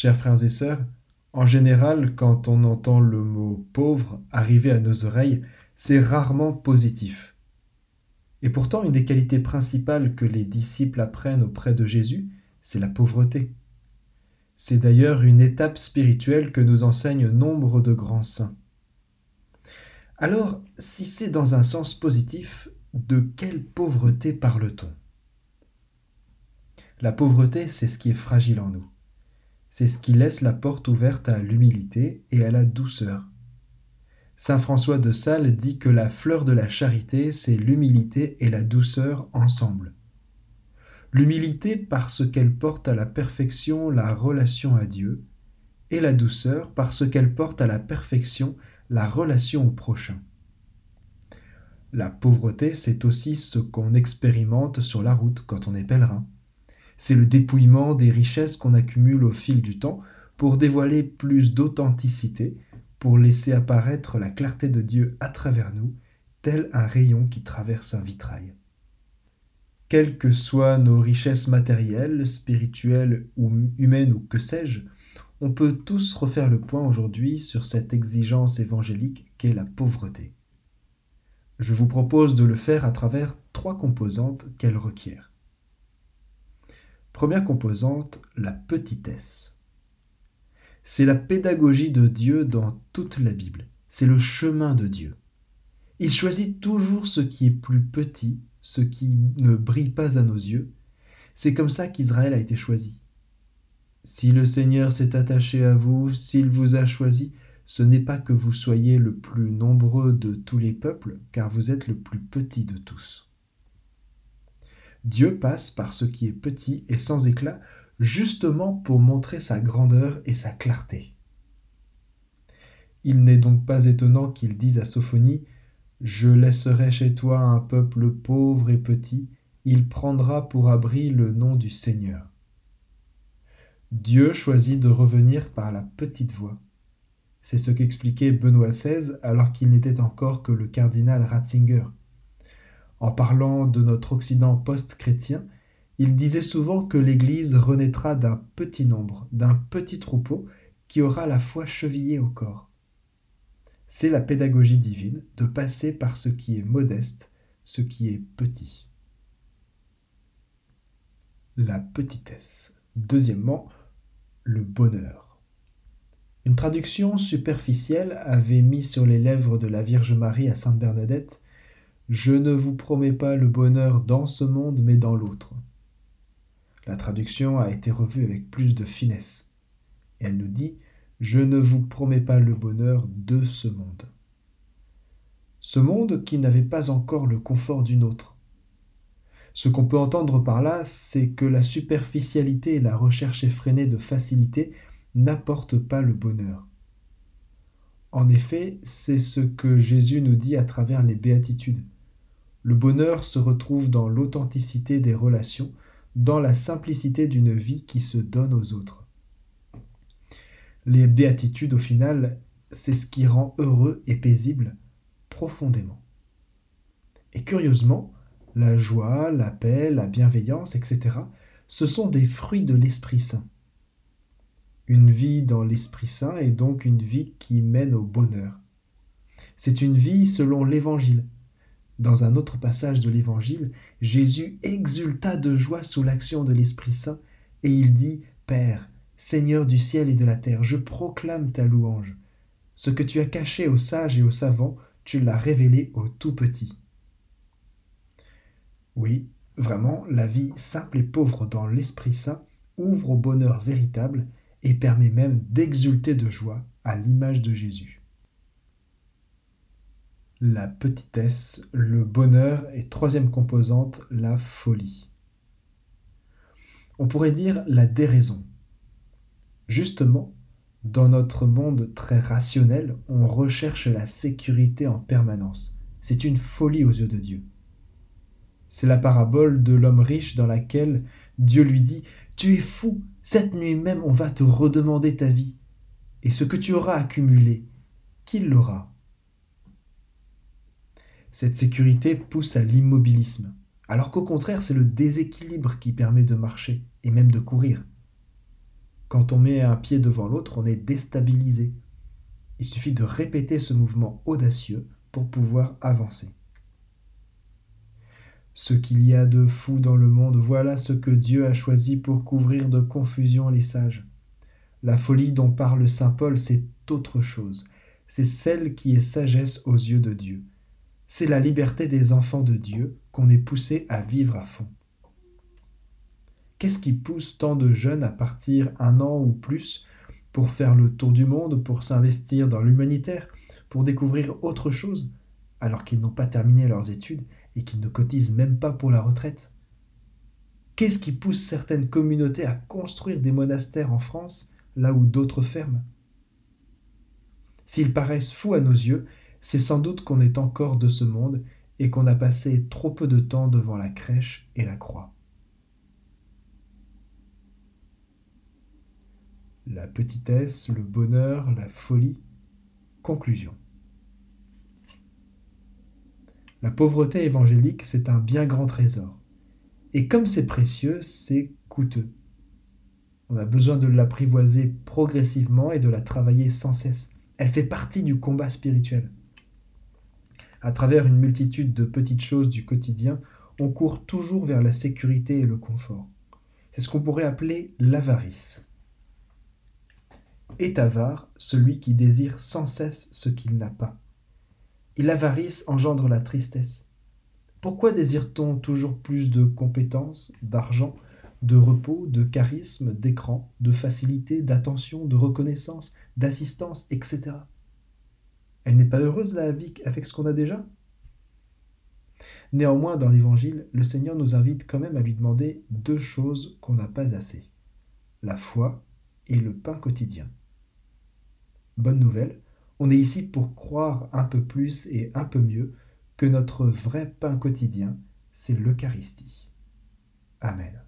Chers frères et sœurs, en général, quand on entend le mot pauvre arriver à nos oreilles, c'est rarement positif. Et pourtant, une des qualités principales que les disciples apprennent auprès de Jésus, c'est la pauvreté. C'est d'ailleurs une étape spirituelle que nous enseignent nombre de grands saints. Alors, si c'est dans un sens positif, de quelle pauvreté parle-t-on? La pauvreté, c'est ce qui est fragile en nous. C'est ce qui laisse la porte ouverte à l'humilité et à la douceur. Saint François de Sales dit que la fleur de la charité, c'est l'humilité et la douceur ensemble. L'humilité parce qu'elle porte à la perfection la relation à Dieu, et la douceur parce qu'elle porte à la perfection la relation au prochain. La pauvreté, c'est aussi ce qu'on expérimente sur la route quand on est pèlerin. C'est le dépouillement des richesses qu'on accumule au fil du temps pour dévoiler plus d'authenticité, pour laisser apparaître la clarté de Dieu à travers nous, tel un rayon qui traverse un vitrail. Quelles que soient nos richesses matérielles, spirituelles ou humaines ou que sais-je, on peut tous refaire le point aujourd'hui sur cette exigence évangélique qu'est la pauvreté. Je vous propose de le faire à travers trois composantes qu'elle requiert. Première composante, la petitesse. C'est la pédagogie de Dieu dans toute la Bible. C'est le chemin de Dieu. Il choisit toujours ce qui est plus petit, ce qui ne brille pas à nos yeux. C'est comme ça qu'Israël a été choisi. Si le Seigneur s'est attaché à vous, s'il vous a choisi, ce n'est pas que vous soyez le plus nombreux de tous les peuples, car vous êtes le plus petit de tous. Dieu passe par ce qui est petit et sans éclat, justement pour montrer sa grandeur et sa clarté. Il n'est donc pas étonnant qu'il dise à Sophonie Je laisserai chez toi un peuple pauvre et petit, il prendra pour abri le nom du Seigneur. Dieu choisit de revenir par la petite voie. C'est ce qu'expliquait Benoît XVI alors qu'il n'était encore que le cardinal Ratzinger. En parlant de notre Occident post-chrétien, il disait souvent que l'Église renaîtra d'un petit nombre, d'un petit troupeau qui aura la foi chevillée au corps. C'est la pédagogie divine de passer par ce qui est modeste, ce qui est petit. La petitesse. Deuxièmement, le bonheur. Une traduction superficielle avait mis sur les lèvres de la Vierge Marie à Sainte Bernadette Je ne vous promets pas le bonheur dans ce monde, mais dans l'autre. La traduction a été revue avec plus de finesse. Elle nous dit Je ne vous promets pas le bonheur de ce monde. Ce monde qui n'avait pas encore le confort d'une autre, ce qu'on peut entendre par là, c'est que la superficialité et la recherche effrénée de facilité n'apportent pas le bonheur. En effet, c'est ce que Jésus nous dit à travers les béatitudes. Le bonheur se retrouve dans l'authenticité des relations, dans la simplicité d'une vie qui se donne aux autres. Les béatitudes, au final, c'est ce qui rend heureux et paisible profondément. Et curieusement, la joie, la paix, la bienveillance, etc., ce sont des fruits de l'Esprit Saint. Une vie dans l'Esprit Saint est donc une vie qui mène au bonheur. C'est une vie selon l'Évangile. Dans un autre passage de l'Évangile, Jésus exulta de joie sous l'action de l'Esprit Saint et il dit Père, Seigneur du ciel et de la terre, je proclame ta louange. Ce que tu as caché aux sages et aux savants, tu l'as révélé aux tout petits. Oui, vraiment, la vie simple et pauvre dans l'Esprit Saint ouvre au bonheur véritable et permet même d'exulter de joie à l'image de Jésus. La petitesse, le bonheur et troisième composante, la folie. On pourrait dire la déraison. Justement, dans notre monde très rationnel, on recherche la sécurité en permanence. C'est une folie aux yeux de Dieu. C'est la parabole de l'homme riche dans laquelle Dieu lui dit Tu es fou, cette nuit même on va te redemander ta vie. Et ce que tu auras accumulé, qui l'aura? Cette sécurité pousse à l'immobilisme, alors qu'au contraire c'est le déséquilibre qui permet de marcher et même de courir. Quand on met un pied devant l'autre, on est déstabilisé. Il suffit de répéter ce mouvement audacieux pour pouvoir avancer. Ce qu'il y a de fou dans le monde, voilà ce que Dieu a choisi pour couvrir de confusion les sages. La folie dont parle Saint Paul, c'est autre chose. C'est celle qui est sagesse aux yeux de Dieu. C'est la liberté des enfants de Dieu qu'on est poussé à vivre à fond. Qu'est-ce qui pousse tant de jeunes à partir un an ou plus pour faire le tour du monde, pour s'investir dans l'humanitaire, pour découvrir autre chose, alors qu'ils n'ont pas terminé leurs études et qu'ils ne cotisent même pas pour la retraite? Qu'est-ce qui pousse certaines communautés à construire des monastères en France là où d'autres ferment? S'ils paraissent fous à nos yeux, c'est sans doute qu'on est encore de ce monde et qu'on a passé trop peu de temps devant la crèche et la croix. La petitesse, le bonheur, la folie. Conclusion. La pauvreté évangélique, c'est un bien grand trésor. Et comme c'est précieux, c'est coûteux. On a besoin de l'apprivoiser progressivement et de la travailler sans cesse. Elle fait partie du combat spirituel. À travers une multitude de petites choses du quotidien, on court toujours vers la sécurité et le confort. C'est ce qu'on pourrait appeler l'avarice. Est avare celui qui désire sans cesse ce qu'il n'a pas. Et l'avarice engendre la tristesse. Pourquoi désire-t-on toujours plus de compétences, d'argent, de repos, de charisme, d'écran, de facilité, d'attention, de reconnaissance, d'assistance, etc. Elle n'est pas heureuse avec ce qu'on a déjà? Néanmoins, dans l'Évangile, le Seigneur nous invite quand même à lui demander deux choses qu'on n'a pas assez. La foi et le pain quotidien. Bonne nouvelle, on est ici pour croire un peu plus et un peu mieux que notre vrai pain quotidien, c'est l'Eucharistie. Amen.